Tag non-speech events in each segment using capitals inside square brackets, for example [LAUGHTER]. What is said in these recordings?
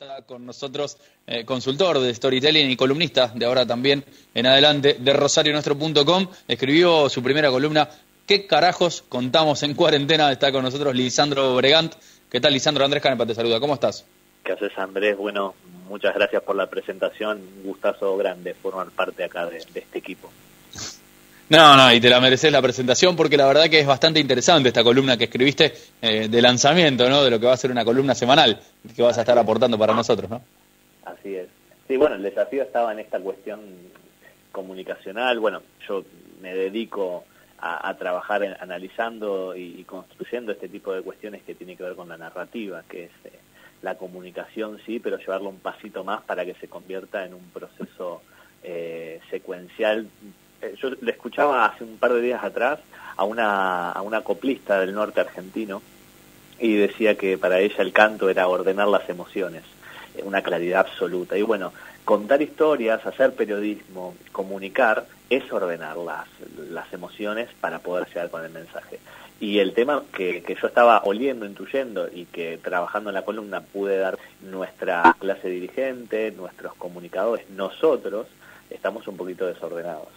Está con nosotros eh, consultor de storytelling y columnista de ahora también en adelante de rosarionuestro.com. Escribió su primera columna. ¿Qué carajos contamos en cuarentena? Está con nosotros Lisandro Bregant. ¿Qué tal, Lisandro? Andrés Canepa te saluda. ¿Cómo estás? ¿Qué haces, Andrés? Bueno, muchas gracias por la presentación. Un gustazo grande formar parte acá de este equipo. No, no, y te la mereces la presentación porque la verdad que es bastante interesante esta columna que escribiste eh, de lanzamiento, ¿no? De lo que va a ser una columna semanal que vas a estar aportando para nosotros, ¿no? Así es. Sí, bueno, el desafío estaba en esta cuestión comunicacional. Bueno, yo me dedico a, trabajar analizando y, construyendo este tipo de cuestiones que tiene que ver con la narrativa, que es eh, la comunicación, sí, pero llevarlo un pasito más para que se convierta en un proceso eh, secuencial eh, yo le escuchaba hace un par de días atrás a una, a una coplista del norte argentino y decía que para ella el canto era ordenar las emociones, eh, una claridad absoluta. Y bueno, contar historias, hacer periodismo, comunicar, es ordenar las, las emociones para poder llegar con el mensaje. Y el tema que, que yo estaba oliendo, intuyendo y que trabajando en la columna pude dar nuestra clase dirigente, nuestros comunicadores, nosotros, estamos un poquito desordenados.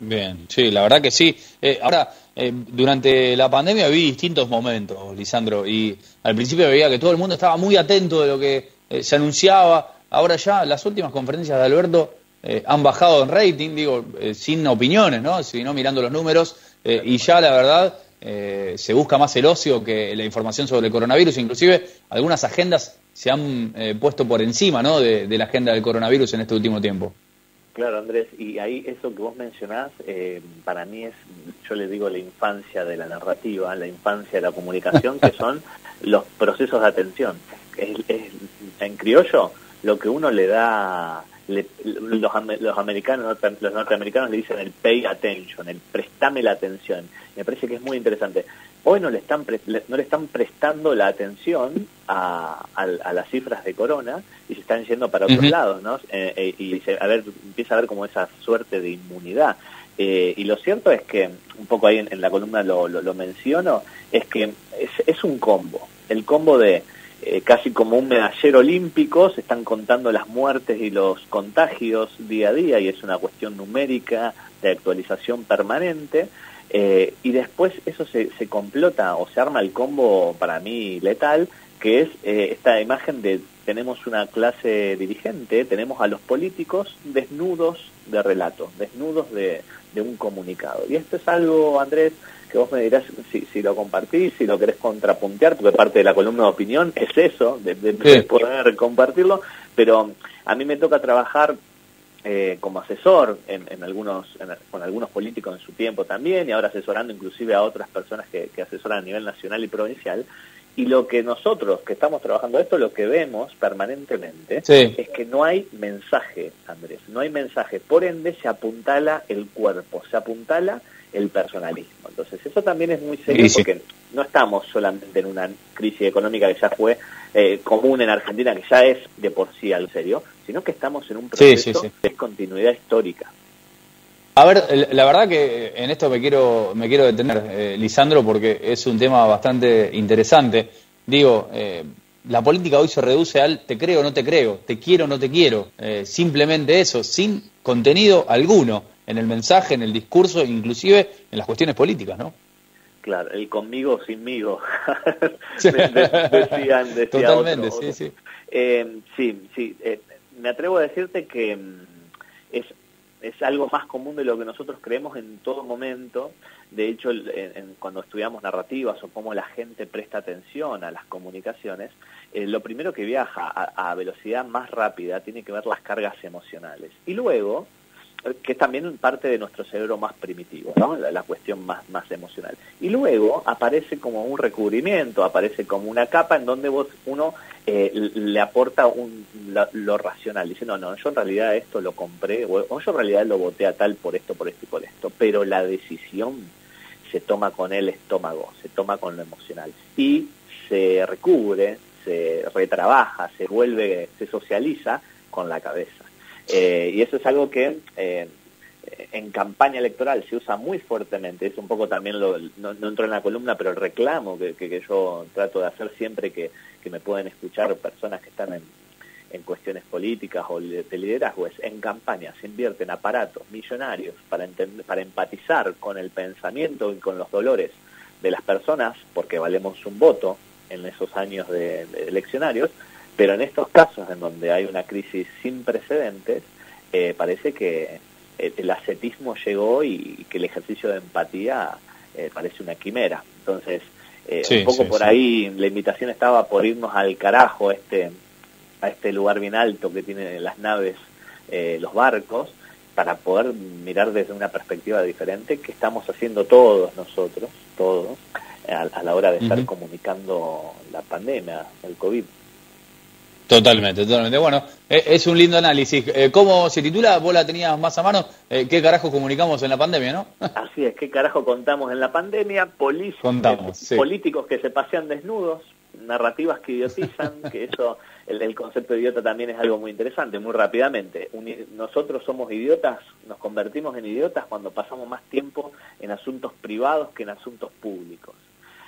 Bien, sí, la verdad que sí. Eh, ahora, eh, durante la pandemia vi distintos momentos, Lisandro, y al principio veía que todo el mundo estaba muy atento de lo que eh, se anunciaba. Ahora ya las últimas conferencias de Alberto han bajado en rating, digo, sin opiniones, ¿no? Sino mirando los números, y ya la verdad se busca más el ocio que la información sobre el coronavirus. Inclusive algunas agendas se han puesto por encima, ¿no? de la agenda del coronavirus en este último tiempo. Claro, Andrés, y ahí eso que vos mencionás, eh, para mí es, yo le digo la infancia de la narrativa, la infancia de la comunicación, que son [LAUGHS] los procesos de atención. Es, en criollo, lo que uno le da, los, los americanos, los norteamericanos le dicen el pay attention, el prestame la atención. Me parece que es muy interesante hoy no le están, no le están prestando la atención a, las cifras de corona y se están yendo para otros lados, ¿no? Eh, eh, y a ver, empieza a ver como esa suerte de inmunidad. Eh, y lo cierto es que, un poco ahí en, la columna lo, lo, menciono, es que es, es, un combo. El combo de casi como un medallero olímpico, se están contando las muertes y los contagios día a día y es una cuestión numérica de actualización permanente. Eh, y después eso se, se complota o se arma el combo para mí letal, que es eh, esta imagen de tenemos una clase dirigente, tenemos a los políticos desnudos de relato, desnudos de, de un comunicado. Y esto es algo, Andrés, que vos me dirás si, si lo compartís, si lo querés contrapuntear, porque parte de la columna de opinión es eso, de, de poder compartirlo, pero a mí me toca trabajar eh, como asesor en, algunos, con algunos políticos en su tiempo también y ahora asesorando inclusive a otras personas que, asesoran a nivel nacional y provincial. Y lo que nosotros que estamos trabajando esto, lo que vemos permanentemente es que no hay mensaje, Andrés, no hay mensaje. Por ende se apuntala el cuerpo, se apuntala el personalismo. Entonces eso también es muy serio porque no estamos solamente en una crisis económica que ya fue eh, común en Argentina, que ya es de por sí al serio, sino que estamos en un proceso de continuidad histórica. A ver, la verdad que en esto me quiero, me quiero detener, eh, Lisandro, porque es un tema bastante interesante. Digo, eh, la política hoy se reduce al te creo o no te creo, te quiero o no te quiero, simplemente eso, sin contenido alguno en el mensaje, en el discurso, inclusive en las cuestiones políticas, ¿no? Claro, el conmigo sinmigo, [LAUGHS] decían, decía Totalmente, sí, sí. Eh, sí, sí, eh, me atrevo a decirte que mm, es, es algo más común de lo que nosotros creemos en todo momento. De hecho, cuando estudiamos narrativas o cómo la gente presta atención a las comunicaciones, eh, lo primero que viaja a, a velocidad más rápida tiene que ver las cargas emocionales. Y luego, que es también parte de nuestro cerebro más primitivo, ¿no? la, cuestión más, más emocional. Y luego aparece como un recubrimiento, aparece como una capa en donde vos uno eh, le aporta lo, racional, dice, no, no, yo en realidad esto lo compré, o, yo en realidad lo voté a tal por esto, por esto y por esto, pero la decisión se toma con el estómago, se toma con lo emocional y se recubre, se retrabaja, se vuelve, se socializa con la cabeza. Eh, y eso es algo que eh, en campaña electoral se usa muy fuertemente, es un poco también, lo, no, no entro en la columna, pero el reclamo que, que, yo trato de hacer siempre que, que me pueden escuchar personas que están en, en cuestiones políticas o de liderazgo es en campaña se invierten aparatos millonarios para, entender, para empatizar con el pensamiento y con los dolores de las personas, porque valemos un voto en esos años de, de eleccionarios, pero en estos casos en donde hay una crisis sin precedentes, eh, parece que eh, el ascetismo llegó y, que el ejercicio de empatía eh, parece una quimera. Entonces, eh, sí, un poco sí, por sí. ahí la invitación estaba por irnos al carajo este, a este lugar bien alto que tienen las naves, los barcos, para poder mirar desde una perspectiva diferente que estamos haciendo todos nosotros, todos, a, a la hora de estar uh -huh. comunicando la pandemia, el COVID. Totalmente, totalmente. Bueno, eh, es un lindo análisis. Eh, ¿Cómo se titula? Vos la tenías más a mano. Eh, ¿Qué carajo comunicamos en la pandemia, no? [LAUGHS] Así es, ¿qué carajo contamos en la pandemia? Polis contamos, sí. Políticos que se pasean desnudos, narrativas que idiotizan, [LAUGHS] que eso, el, el, concepto de idiota también es algo muy interesante, muy rápidamente. Un, nosotros somos idiotas, nos convertimos en idiotas cuando pasamos más tiempo en asuntos privados que en asuntos públicos.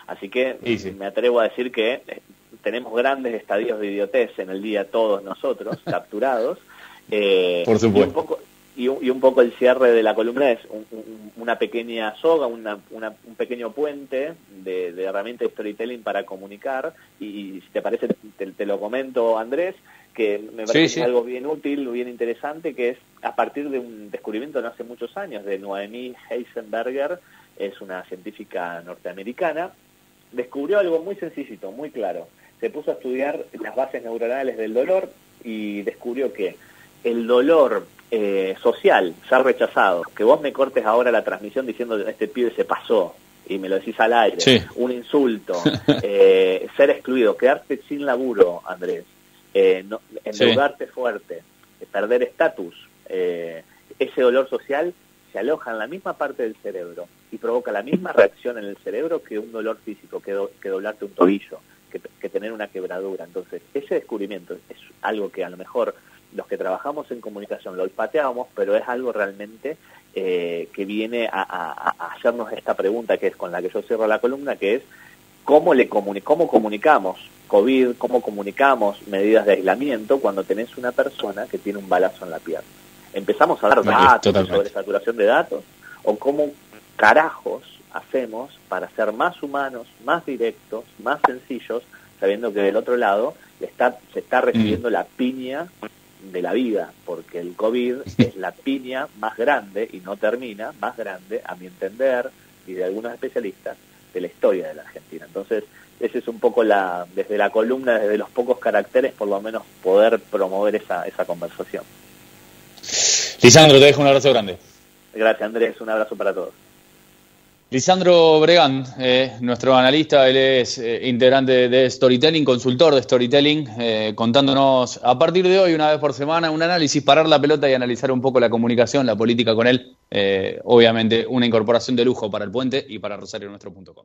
Así que sí. me atrevo a decir que tenemos grandes estadios de idiotez en el día todos nosotros, [LAUGHS] capturados. Eh, Por supuesto. Y un, poco, y, un, y un, poco, el cierre de la columna es un, un, una pequeña soga, una, una, un pequeño puente de, de herramienta de storytelling para comunicar. Y, y si te parece, te, te, lo comento, Andrés, que me parece sí, sí. algo bien útil, bien interesante, que es a partir de un descubrimiento de hace muchos años de Noemí Heisenberger, es una científica norteamericana, descubrió algo muy sencillito, muy claro se puso a estudiar las bases neuronales del dolor y descubrió que el dolor eh, social, ser rechazado, que vos me cortes ahora la transmisión diciendo que este pibe se pasó y me lo decís al aire, sí. un insulto, [LAUGHS] eh, ser excluido, quedarte sin laburo, Andrés, eh, no, endeudarte sí. fuerte, perder estatus, eh, ese dolor social se aloja en la misma parte del cerebro y provoca la misma reacción en el cerebro que un dolor físico, que, do, que doblarte un tobillo que, que, tener una quebradura. Entonces, ese descubrimiento es algo que a lo mejor los que trabajamos en comunicación lo olfateamos, pero es algo realmente eh, que viene a, a, a, hacernos esta pregunta que es con la que yo cierro la columna, que es cómo, le comuni cómo comunicamos COVID, cómo comunicamos medidas de aislamiento cuando tenés una persona que tiene un balazo en la pierna. Empezamos a dar datos sobre saturación de datos, o cómo carajos hacemos para ser más humanos, más directos, más sencillos, sabiendo que del otro lado está, se está recibiendo mm. la piña de la vida, porque el COVID [LAUGHS] es la piña más grande, y no termina, más grande, a mi entender, y de algunos especialistas, de la historia de la Argentina. Entonces, ese es un poco la, desde la columna, desde los pocos caracteres, por lo menos poder promover esa, esa conversación. Lisandro, te dejo un abrazo grande. Gracias, Andrés, un abrazo para todos. Lisandro Bregan, eh, nuestro analista, él es eh, integrante de Storytelling, consultor de Storytelling, eh, contándonos a partir de hoy, una vez por semana, un análisis, parar la pelota y analizar un poco la comunicación, la política con él. Obviamente, una incorporación de lujo para el puente y para rosarionuestro.com.